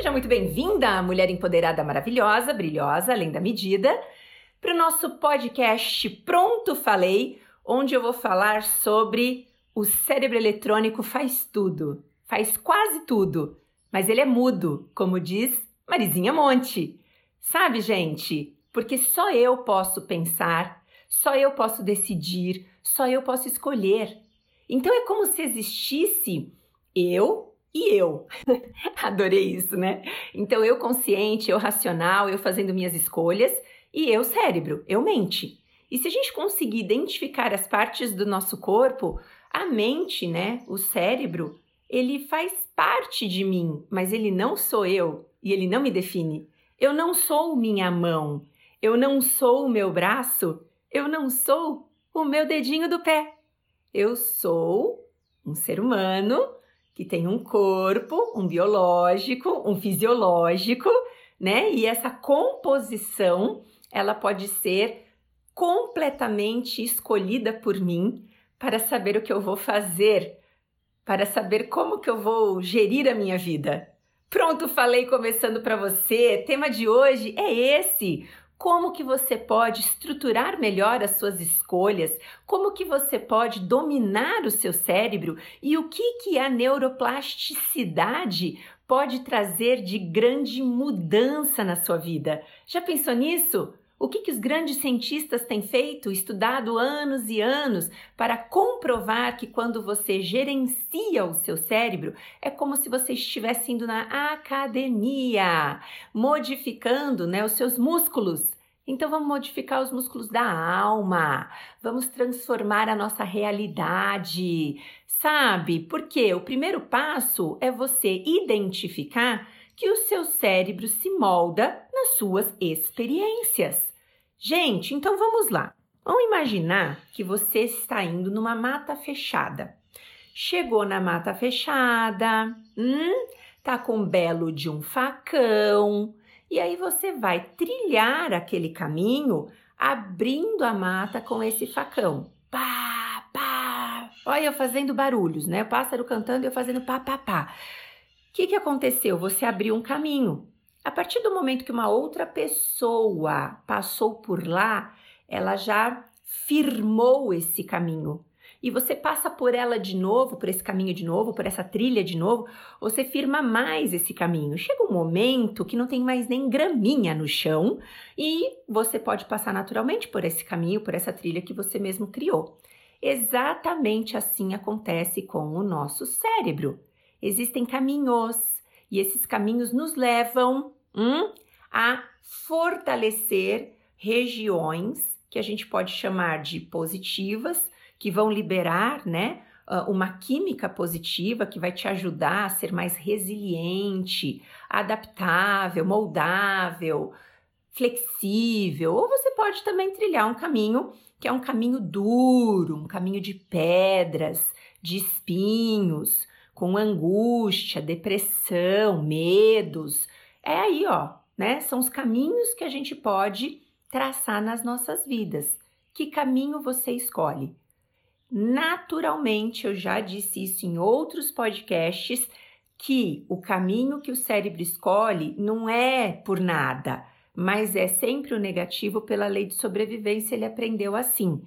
Seja muito bem-vinda, mulher empoderada maravilhosa, brilhosa, além da medida, para o nosso podcast Pronto Falei, onde eu vou falar sobre o cérebro eletrônico faz tudo, faz quase tudo, mas ele é mudo, como diz Marizinha Monte. Sabe, gente? Porque só eu posso pensar, só eu posso decidir, só eu posso escolher. Então é como se existisse eu e eu. Adorei isso, né? Então, eu consciente, eu racional, eu fazendo minhas escolhas e eu cérebro, eu mente. E se a gente conseguir identificar as partes do nosso corpo, a mente, né, o cérebro, ele faz parte de mim, mas ele não sou eu e ele não me define. Eu não sou minha mão, eu não sou o meu braço, eu não sou o meu dedinho do pé. Eu sou um ser humano que tem um corpo, um biológico, um fisiológico, né? E essa composição, ela pode ser completamente escolhida por mim para saber o que eu vou fazer, para saber como que eu vou gerir a minha vida. Pronto, falei começando para você. Tema de hoje é esse: como que você pode estruturar melhor as suas escolhas, como que você pode dominar o seu cérebro e o que que a neuroplasticidade pode trazer de grande mudança na sua vida. Já pensou nisso? O que, que os grandes cientistas têm feito, estudado anos e anos, para comprovar que quando você gerencia o seu cérebro, é como se você estivesse indo na academia, modificando né, os seus músculos. Então vamos modificar os músculos da alma, vamos transformar a nossa realidade, sabe? Porque o primeiro passo é você identificar que o seu cérebro se molda nas suas experiências. Gente, então vamos lá. Vamos imaginar que você está indo numa mata fechada. Chegou na mata fechada, hum, tá com belo de um facão, e aí você vai trilhar aquele caminho abrindo a mata com esse facão. Pá, pá. Olha eu fazendo barulhos, né? O pássaro cantando e eu fazendo pá, pá, pá. O que, que aconteceu? Você abriu um caminho. A partir do momento que uma outra pessoa passou por lá, ela já firmou esse caminho. E você passa por ela de novo, por esse caminho de novo, por essa trilha de novo, você firma mais esse caminho. Chega um momento que não tem mais nem graminha no chão e você pode passar naturalmente por esse caminho, por essa trilha que você mesmo criou. Exatamente assim acontece com o nosso cérebro. Existem caminhos, e esses caminhos nos levam hum, a fortalecer regiões que a gente pode chamar de positivas, que vão liberar, né, ah, uma química positiva que vai te ajudar a ser mais resiliente, adaptável, moldável, flexível. Ou você pode também trilhar um caminho que é um caminho duro, um caminho de pedras, de espinhos, com angústia, depressão, medos. É aí, ó, né? São os caminhos que a gente pode traçar nas nossas vidas. Que caminho você escolhe? Naturalmente, eu já disse isso em outros podcasts, que o caminho que o cérebro escolhe não é por nada, mas é sempre o negativo pela lei de sobrevivência, ele aprendeu assim.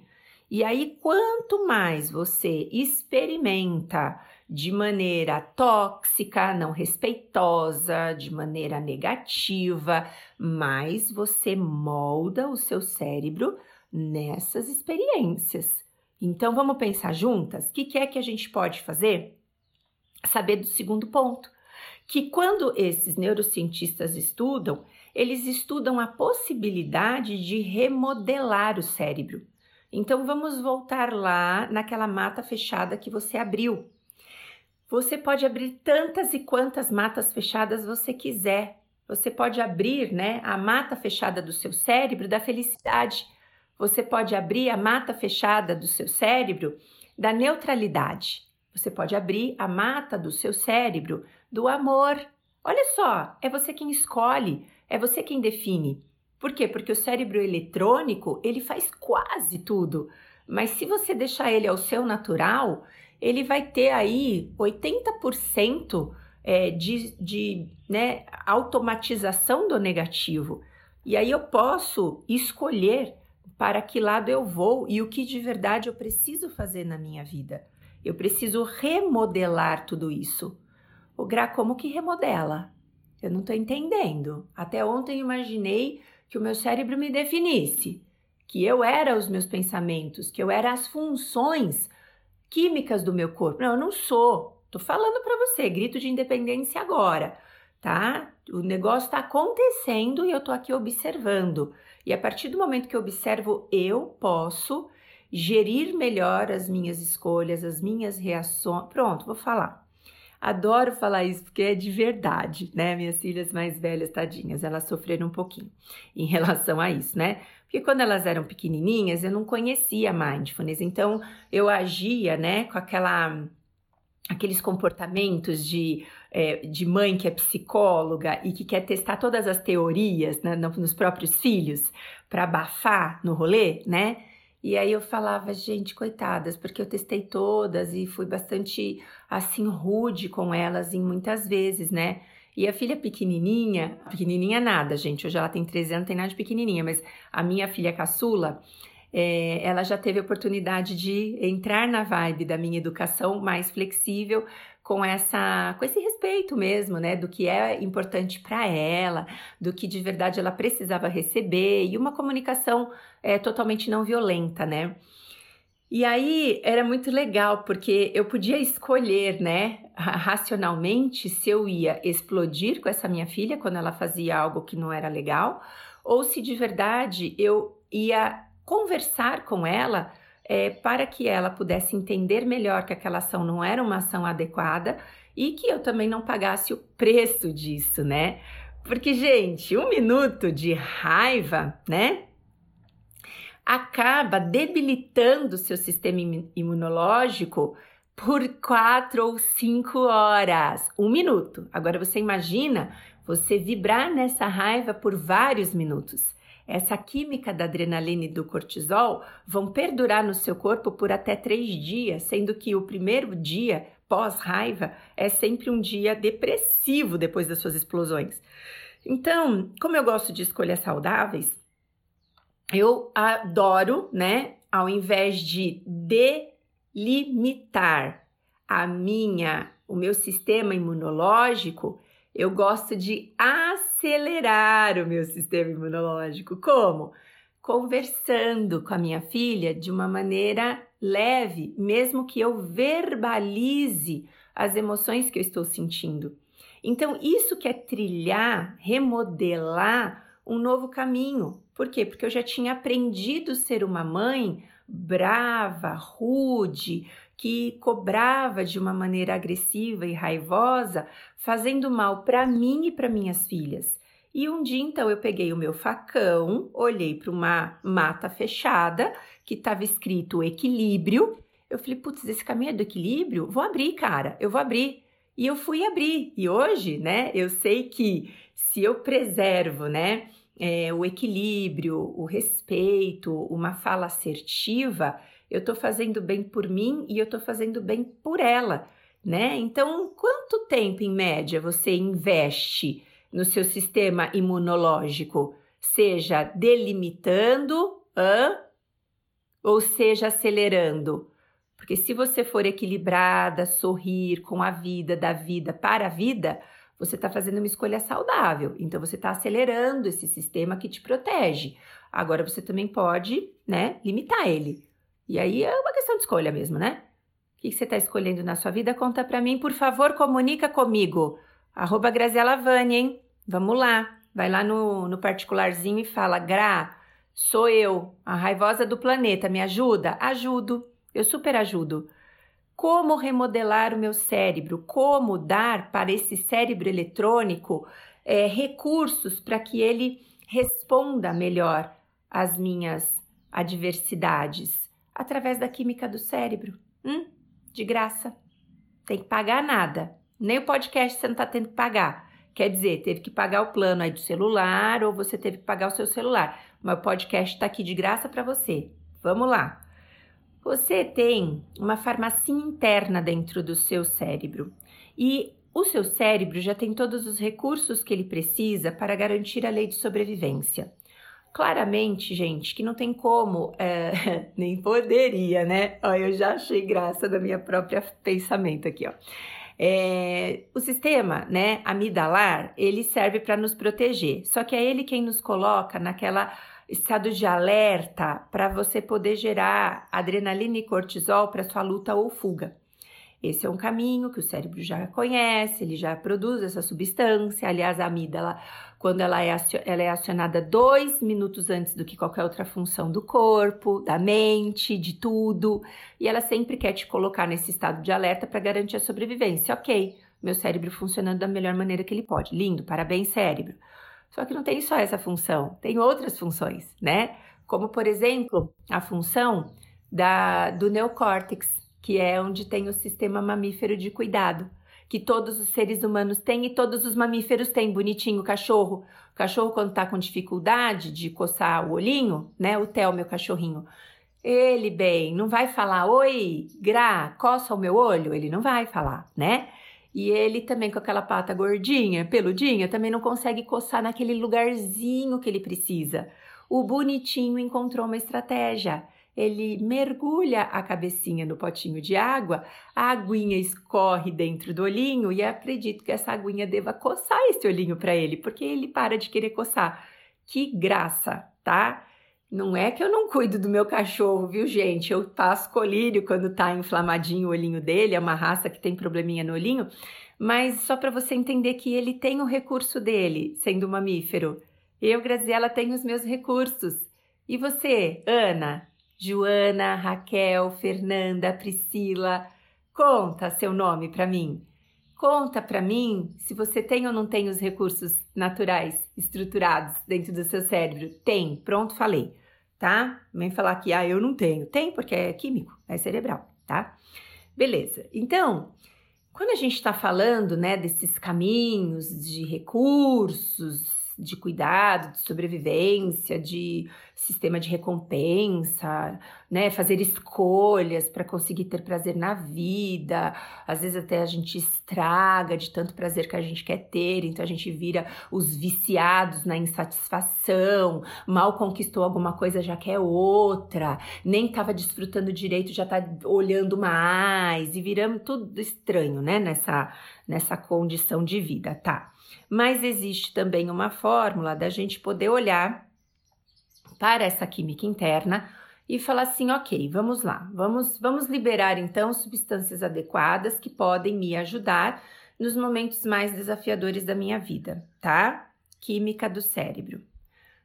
E aí, quanto mais você experimenta de maneira tóxica, não respeitosa, de maneira negativa, mais você molda o seu cérebro nessas experiências. Então vamos pensar juntas? O que, que é que a gente pode fazer? Saber do segundo ponto. Que quando esses neurocientistas estudam, eles estudam a possibilidade de remodelar o cérebro. Então vamos voltar lá naquela mata fechada que você abriu. Você pode abrir tantas e quantas matas fechadas você quiser. Você pode abrir, né, a mata fechada do seu cérebro da felicidade. Você pode abrir a mata fechada do seu cérebro da neutralidade. Você pode abrir a mata do seu cérebro do amor. Olha só, é você quem escolhe, é você quem define. Por quê? Porque o cérebro eletrônico, ele faz quase tudo. Mas se você deixar ele ao seu natural, ele vai ter aí 80% é, de, de né, automatização do negativo. E aí eu posso escolher para que lado eu vou e o que de verdade eu preciso fazer na minha vida. Eu preciso remodelar tudo isso. O Gra, como que remodela? Eu não estou entendendo. Até ontem imaginei que o meu cérebro me definisse, que eu era os meus pensamentos, que eu era as funções químicas do meu corpo. Não, eu não sou. Tô falando para você, grito de independência agora, tá? O negócio está acontecendo e eu tô aqui observando. E a partir do momento que eu observo, eu posso gerir melhor as minhas escolhas, as minhas reações. Pronto, vou falar. Adoro falar isso porque é de verdade, né? Minhas filhas mais velhas, tadinhas, elas sofreram um pouquinho em relação a isso, né? Porque quando elas eram pequenininhas, eu não conhecia mindfulness, então eu agia, né, com aquela aqueles comportamentos de, é, de mãe que é psicóloga e que quer testar todas as teorias né, nos próprios filhos para abafar no rolê, né? E aí eu falava, gente, coitadas, porque eu testei todas e fui bastante assim rude com elas em muitas vezes, né? E a filha pequenininha, pequenininha nada, gente, hoje ela tem 13 anos, tem nada de pequenininha, mas a minha filha caçula, é, ela já teve a oportunidade de entrar na vibe da minha educação mais flexível, com essa com esse respeito mesmo, né, do que é importante para ela, do que de verdade ela precisava receber e uma comunicação é, totalmente não violenta, né? E aí era muito legal porque eu podia escolher, né, racionalmente se eu ia explodir com essa minha filha quando ela fazia algo que não era legal, ou se de verdade eu ia conversar com ela é, para que ela pudesse entender melhor que aquela ação não era uma ação adequada e que eu também não pagasse o preço disso, né? Porque, gente, um minuto de raiva, né? Acaba debilitando o seu sistema imunológico por quatro ou cinco horas. Um minuto. Agora você imagina você vibrar nessa raiva por vários minutos essa química da adrenalina e do cortisol vão perdurar no seu corpo por até três dias, sendo que o primeiro dia pós-raiva é sempre um dia depressivo depois das suas explosões. Então, como eu gosto de escolhas saudáveis, eu adoro, né, ao invés de delimitar a minha, o meu sistema imunológico, eu gosto de acelerar o meu sistema imunológico. Como? Conversando com a minha filha de uma maneira leve, mesmo que eu verbalize as emoções que eu estou sentindo. Então, isso que é trilhar, remodelar um novo caminho. Por quê? Porque eu já tinha aprendido a ser uma mãe brava, rude, que cobrava de uma maneira agressiva e raivosa, fazendo mal para mim e para minhas filhas. E um dia então eu peguei o meu facão, olhei para uma mata fechada que estava escrito equilíbrio. Eu falei, putz, esse caminho é do equilíbrio? Vou abrir, cara, eu vou abrir. E eu fui abrir. E hoje, né, eu sei que se eu preservo, né, é, o equilíbrio, o respeito, uma fala assertiva, eu estou fazendo bem por mim e eu estou fazendo bem por ela, né? Então, quanto tempo em média você investe no seu sistema imunológico? Seja delimitando hã? ou seja acelerando? Porque se você for equilibrada, sorrir com a vida, da vida para a vida, você está fazendo uma escolha saudável. Então você está acelerando esse sistema que te protege. Agora você também pode, né, limitar ele. E aí é uma questão de escolha mesmo, né? O que você está escolhendo na sua vida? Conta para mim, por favor, comunica comigo. Arroba Graziela Vani, hein? Vamos lá. Vai lá no, no particularzinho e fala, Gra, sou eu, a raivosa do planeta, me ajuda? Ajudo, eu super ajudo. Como remodelar o meu cérebro? Como dar para esse cérebro eletrônico é, recursos para que ele responda melhor às minhas adversidades? Através da química do cérebro. Hum? De graça. Tem que pagar nada. Nem o podcast você não está tendo que pagar. Quer dizer, teve que pagar o plano aí do celular ou você teve que pagar o seu celular. Mas o podcast está aqui de graça para você. Vamos lá. Você tem uma farmácia interna dentro do seu cérebro. E o seu cérebro já tem todos os recursos que ele precisa para garantir a lei de sobrevivência. Claramente, gente, que não tem como, é, nem poderia, né? Ó, eu já achei graça da minha própria pensamento aqui, ó. É, o sistema, né, amidalar, ele serve para nos proteger. Só que é ele quem nos coloca naquela estado de alerta para você poder gerar adrenalina e cortisol para sua luta ou fuga. Esse é um caminho que o cérebro já conhece, ele já produz essa substância. Aliás, a amígdala, quando ela é, ela é acionada dois minutos antes do que qualquer outra função do corpo, da mente, de tudo, e ela sempre quer te colocar nesse estado de alerta para garantir a sobrevivência. Ok, meu cérebro funcionando da melhor maneira que ele pode. Lindo, parabéns, cérebro. Só que não tem só essa função, tem outras funções, né? Como, por exemplo, a função da, do neocórtex que é onde tem o sistema mamífero de cuidado, que todos os seres humanos têm e todos os mamíferos têm. Bonitinho o cachorro. O cachorro, quando está com dificuldade de coçar o olhinho, né? O Theo, meu cachorrinho. Ele, bem, não vai falar, oi, Gra, coça o meu olho? Ele não vai falar, né? E ele também com aquela pata gordinha, peludinha, também não consegue coçar naquele lugarzinho que ele precisa. O bonitinho encontrou uma estratégia ele mergulha a cabecinha no potinho de água, a aguinha escorre dentro do olhinho e acredito que essa aguinha deva coçar esse olhinho para ele, porque ele para de querer coçar. Que graça, tá? Não é que eu não cuido do meu cachorro, viu, gente? Eu passo colírio quando tá inflamadinho o olhinho dele, é uma raça que tem probleminha no olhinho, mas só para você entender que ele tem o recurso dele, sendo um mamífero. Eu, Graziela, tenho os meus recursos. E você, Ana, Joana, Raquel, Fernanda, Priscila, conta seu nome para mim. Conta para mim se você tem ou não tem os recursos naturais estruturados dentro do seu cérebro. Tem, pronto, falei, tá? Vem falar que ah, eu não tenho. Tem porque é químico, é cerebral, tá? Beleza. Então, quando a gente está falando, né, desses caminhos de recursos, de cuidado, de sobrevivência, de sistema de recompensa, né? Fazer escolhas para conseguir ter prazer na vida. Às vezes até a gente estraga de tanto prazer que a gente quer ter, então a gente vira os viciados na insatisfação. Mal conquistou alguma coisa, já quer outra. Nem estava desfrutando direito, já está olhando mais e viramos tudo estranho, né? Nessa nessa condição de vida, tá? Mas existe também uma fórmula da gente poder olhar para essa química interna e falar assim, ok, vamos lá, vamos, vamos liberar então substâncias adequadas que podem me ajudar nos momentos mais desafiadores da minha vida, tá? Química do cérebro.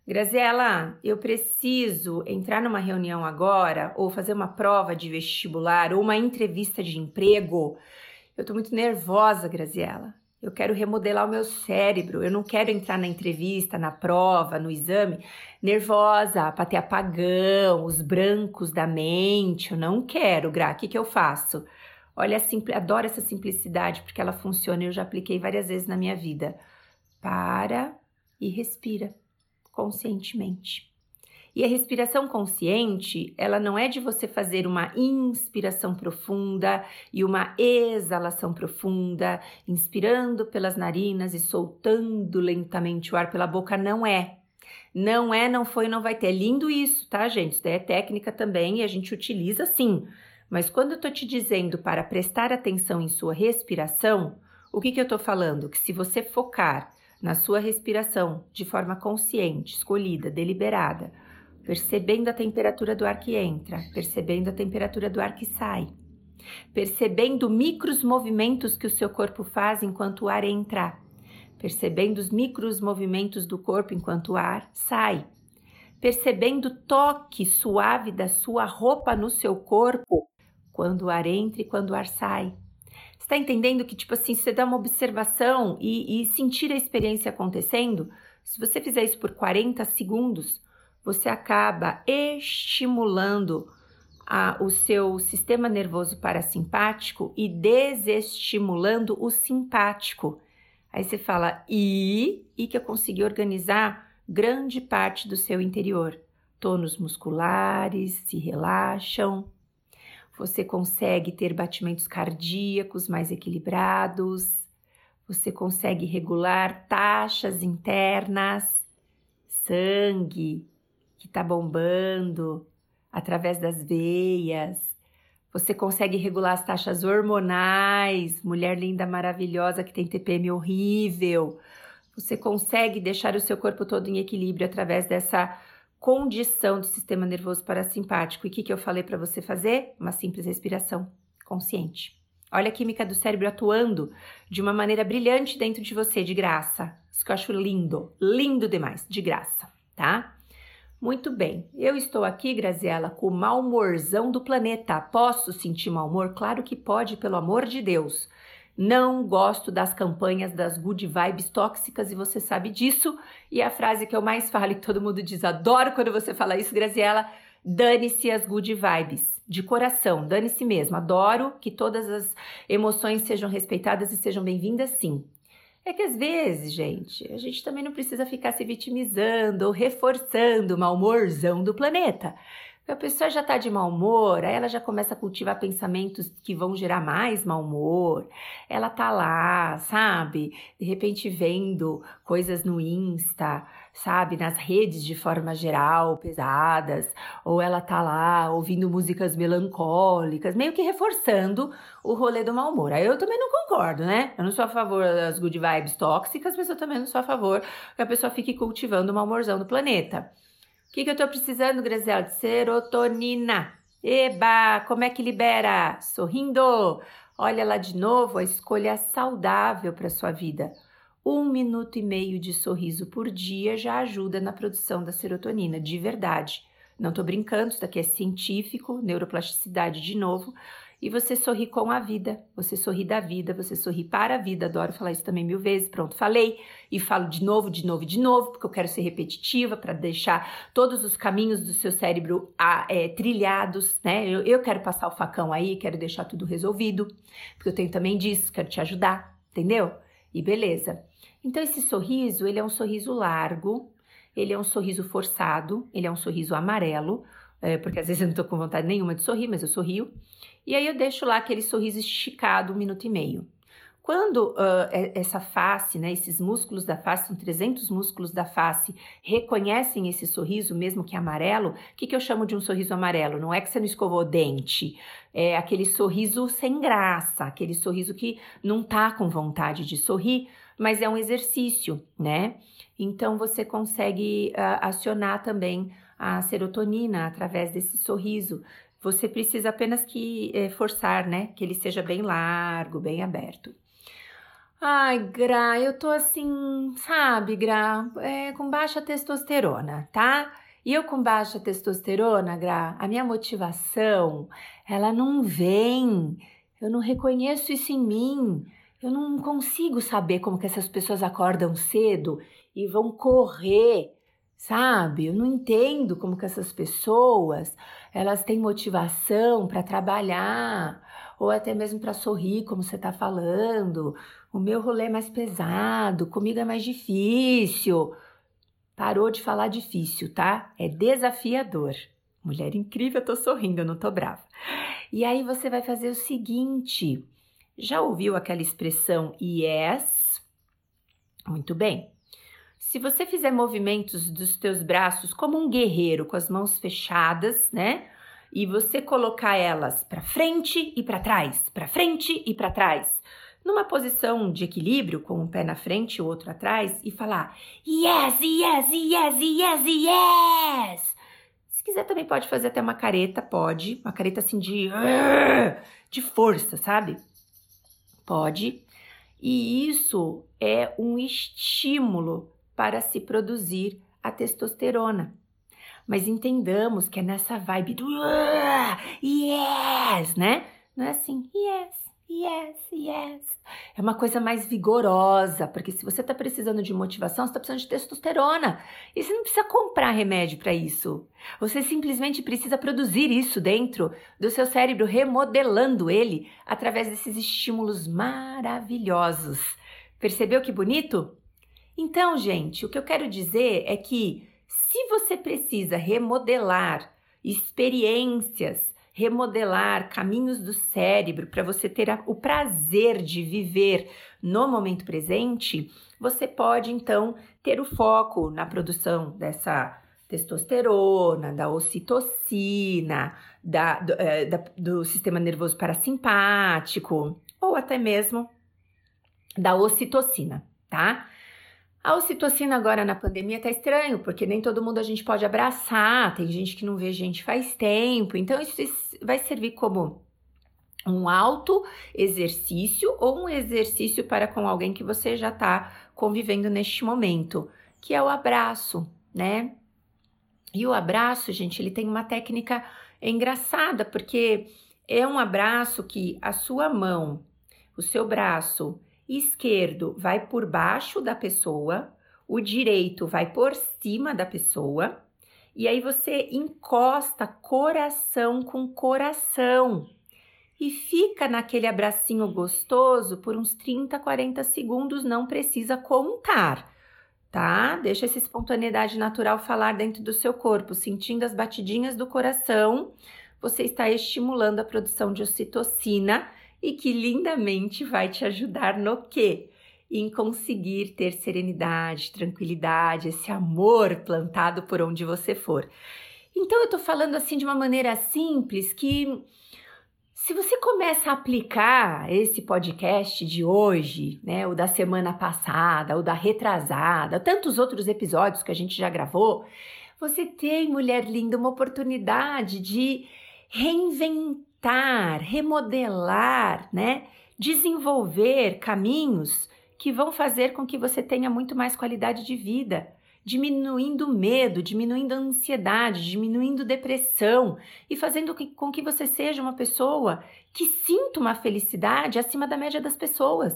Graziela, eu preciso entrar numa reunião agora, ou fazer uma prova de vestibular, ou uma entrevista de emprego. Eu tô muito nervosa, Graziela. Eu quero remodelar o meu cérebro. Eu não quero entrar na entrevista, na prova, no exame, nervosa, para ter apagão, os brancos da mente. Eu não quero, Gra. O que, que eu faço? Olha, adoro essa simplicidade porque ela funciona e eu já apliquei várias vezes na minha vida. Para e respira conscientemente. E a respiração consciente, ela não é de você fazer uma inspiração profunda e uma exalação profunda, inspirando pelas narinas e soltando lentamente o ar pela boca, não é. Não é, não foi, não vai ter. É lindo isso, tá, gente? Isso é técnica também e a gente utiliza sim. Mas quando eu tô te dizendo para prestar atenção em sua respiração, o que, que eu tô falando? Que se você focar na sua respiração de forma consciente, escolhida, deliberada, percebendo a temperatura do ar que entra, percebendo a temperatura do ar que sai, percebendo micros movimentos que o seu corpo faz enquanto o ar entra, percebendo os micros movimentos do corpo enquanto o ar sai, percebendo o toque suave da sua roupa no seu corpo quando o ar entra e quando o ar sai. Está entendendo que, tipo assim, você dá uma observação e, e sentir a experiência acontecendo? Se você fizer isso por 40 segundos, você acaba estimulando a, o seu sistema nervoso parasimpático e desestimulando o simpático. Aí você fala, e, e que eu consegui organizar grande parte do seu interior. Tônus musculares se relaxam, você consegue ter batimentos cardíacos mais equilibrados, Você consegue regular taxas internas, sangue que está bombando através das veias. Você consegue regular as taxas hormonais, mulher linda, maravilhosa que tem TPM horrível. Você consegue deixar o seu corpo todo em equilíbrio através dessa condição do sistema nervoso parasimpático. E o que, que eu falei para você fazer? Uma simples respiração consciente. Olha a química do cérebro atuando de uma maneira brilhante dentro de você, de graça. Isso que eu acho lindo, lindo demais, de graça, tá? Muito bem, eu estou aqui, Graziela, com o mau humorzão do planeta. Posso sentir mau humor? Claro que pode, pelo amor de Deus. Não gosto das campanhas das good vibes tóxicas e você sabe disso. E a frase que eu mais falo e todo mundo diz: adoro quando você fala isso, Graziela. Dane-se as good vibes, de coração, dane-se mesmo. Adoro que todas as emoções sejam respeitadas e sejam bem-vindas, sim. É que às vezes, gente, a gente também não precisa ficar se vitimizando ou reforçando o mau humorzão do planeta. A pessoa já está de mau humor, aí ela já começa a cultivar pensamentos que vão gerar mais mau humor. Ela tá lá, sabe? De repente vendo coisas no Insta, sabe? Nas redes de forma geral, pesadas. Ou ela tá lá ouvindo músicas melancólicas, meio que reforçando o rolê do mau humor. Aí eu também não concordo, né? Eu não sou a favor das good vibes tóxicas, mas eu também não sou a favor que a pessoa fique cultivando o mau humorzão do planeta. O que, que eu tô precisando, Graziela? De serotonina. Eba, como é que libera? Sorrindo. Olha lá de novo a escolha saudável para sua vida. Um minuto e meio de sorriso por dia já ajuda na produção da serotonina, de verdade. Não tô brincando, isso daqui é científico, neuroplasticidade de novo e você sorri com a vida, você sorri da vida, você sorri para a vida. Adoro falar isso também mil vezes. Pronto, falei e falo de novo, de novo, de novo, porque eu quero ser repetitiva para deixar todos os caminhos do seu cérebro ah, é, trilhados, né? Eu, eu quero passar o facão aí, quero deixar tudo resolvido, porque eu tenho também disso, quero te ajudar, entendeu? E beleza. Então esse sorriso, ele é um sorriso largo, ele é um sorriso forçado, ele é um sorriso amarelo, é, porque às vezes eu não tô com vontade nenhuma de sorrir, mas eu sorrio. E aí eu deixo lá aquele sorriso esticado um minuto e meio. Quando uh, essa face, né, esses músculos da face, são 300 músculos da face, reconhecem esse sorriso, mesmo que amarelo, o que, que eu chamo de um sorriso amarelo? Não é que você não escovou o dente, é aquele sorriso sem graça, aquele sorriso que não tá com vontade de sorrir, mas é um exercício, né? Então você consegue uh, acionar também a serotonina através desse sorriso. Você precisa apenas que é, forçar, né? Que ele seja bem largo, bem aberto. Ai, Gra, eu tô assim, sabe, Gra, é, com baixa testosterona, tá? E eu com baixa testosterona, Gra, a minha motivação, ela não vem. Eu não reconheço isso em mim. Eu não consigo saber como que essas pessoas acordam cedo e vão correr sabe? Eu não entendo como que essas pessoas, elas têm motivação para trabalhar ou até mesmo para sorrir, como você está falando. O meu rolê é mais pesado, comigo é mais difícil. Parou de falar difícil, tá? É desafiador. Mulher incrível, eu tô sorrindo, eu não tô brava. E aí você vai fazer o seguinte: já ouviu aquela expressão yes? Muito bem. Se você fizer movimentos dos teus braços como um guerreiro, com as mãos fechadas, né? E você colocar elas para frente e para trás, para frente e para trás, numa posição de equilíbrio, com um pé na frente e o outro atrás, e falar yes, yes, yes, yes, yes. Se quiser também pode fazer até uma careta, pode, uma careta assim de de força, sabe? Pode. E isso é um estímulo para se produzir a testosterona. Mas entendamos que é nessa vibe do yes, né? Não é assim, yes, yes, yes. É uma coisa mais vigorosa, porque se você está precisando de motivação, você está precisando de testosterona. E você não precisa comprar remédio para isso. Você simplesmente precisa produzir isso dentro do seu cérebro, remodelando ele através desses estímulos maravilhosos. Percebeu que bonito? Então, gente, o que eu quero dizer é que se você precisa remodelar experiências, remodelar caminhos do cérebro para você ter o prazer de viver no momento presente, você pode então ter o foco na produção dessa testosterona, da ocitocina, da, do, é, da, do sistema nervoso parasimpático, ou até mesmo da ocitocina, tá? A ocitocina agora na pandemia tá estranho, porque nem todo mundo a gente pode abraçar, tem gente que não vê gente faz tempo, então isso vai servir como um auto exercício ou um exercício para com alguém que você já está convivendo neste momento, que é o abraço, né? E o abraço, gente, ele tem uma técnica engraçada, porque é um abraço que a sua mão, o seu braço esquerdo vai por baixo da pessoa, o direito vai por cima da pessoa, e aí você encosta coração com coração e fica naquele abracinho gostoso por uns 30, 40 segundos, não precisa contar, tá? Deixa essa espontaneidade natural falar dentro do seu corpo, sentindo as batidinhas do coração. Você está estimulando a produção de ocitocina e que lindamente vai te ajudar no quê? Em conseguir ter serenidade, tranquilidade, esse amor plantado por onde você for. Então eu tô falando assim de uma maneira simples que se você começa a aplicar esse podcast de hoje, né, o da semana passada, o da retrasada, tantos outros episódios que a gente já gravou, você tem, mulher linda, uma oportunidade de reinventar, remodelar, né, desenvolver caminhos que vão fazer com que você tenha muito mais qualidade de vida diminuindo medo, diminuindo ansiedade, diminuindo depressão e fazendo com que você seja uma pessoa que sinta uma felicidade acima da média das pessoas.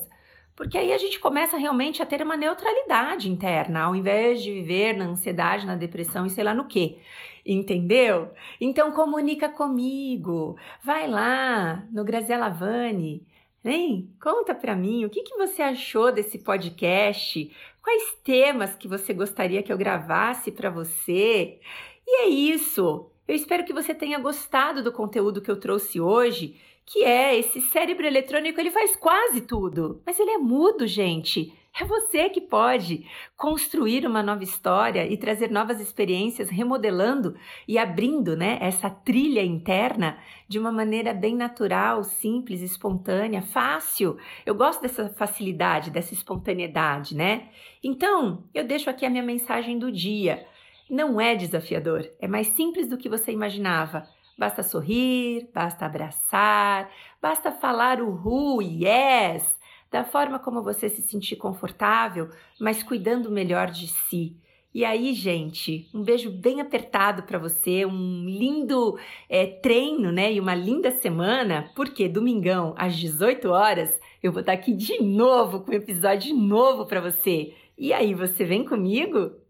Porque aí a gente começa realmente a ter uma neutralidade interna, ao invés de viver na ansiedade, na depressão e sei lá no que. Entendeu? Então comunica comigo. Vai lá no Graziela Vani. Hein? Conta para mim o que, que você achou desse podcast. Quais temas que você gostaria que eu gravasse para você? E é isso. Eu espero que você tenha gostado do conteúdo que eu trouxe hoje, que é esse cérebro eletrônico, ele faz quase tudo, mas ele é mudo, gente. É você que pode construir uma nova história e trazer novas experiências, remodelando e abrindo, né, essa trilha interna de uma maneira bem natural, simples, espontânea, fácil. Eu gosto dessa facilidade, dessa espontaneidade, né? Então, eu deixo aqui a minha mensagem do dia. Não é desafiador, é mais simples do que você imaginava. Basta sorrir, basta abraçar, basta falar o who, yes, da forma como você se sentir confortável, mas cuidando melhor de si. E aí, gente, um beijo bem apertado para você, um lindo é, treino, né? E uma linda semana, porque domingão às 18 horas eu vou estar aqui de novo com um episódio novo para você. E aí, você vem comigo?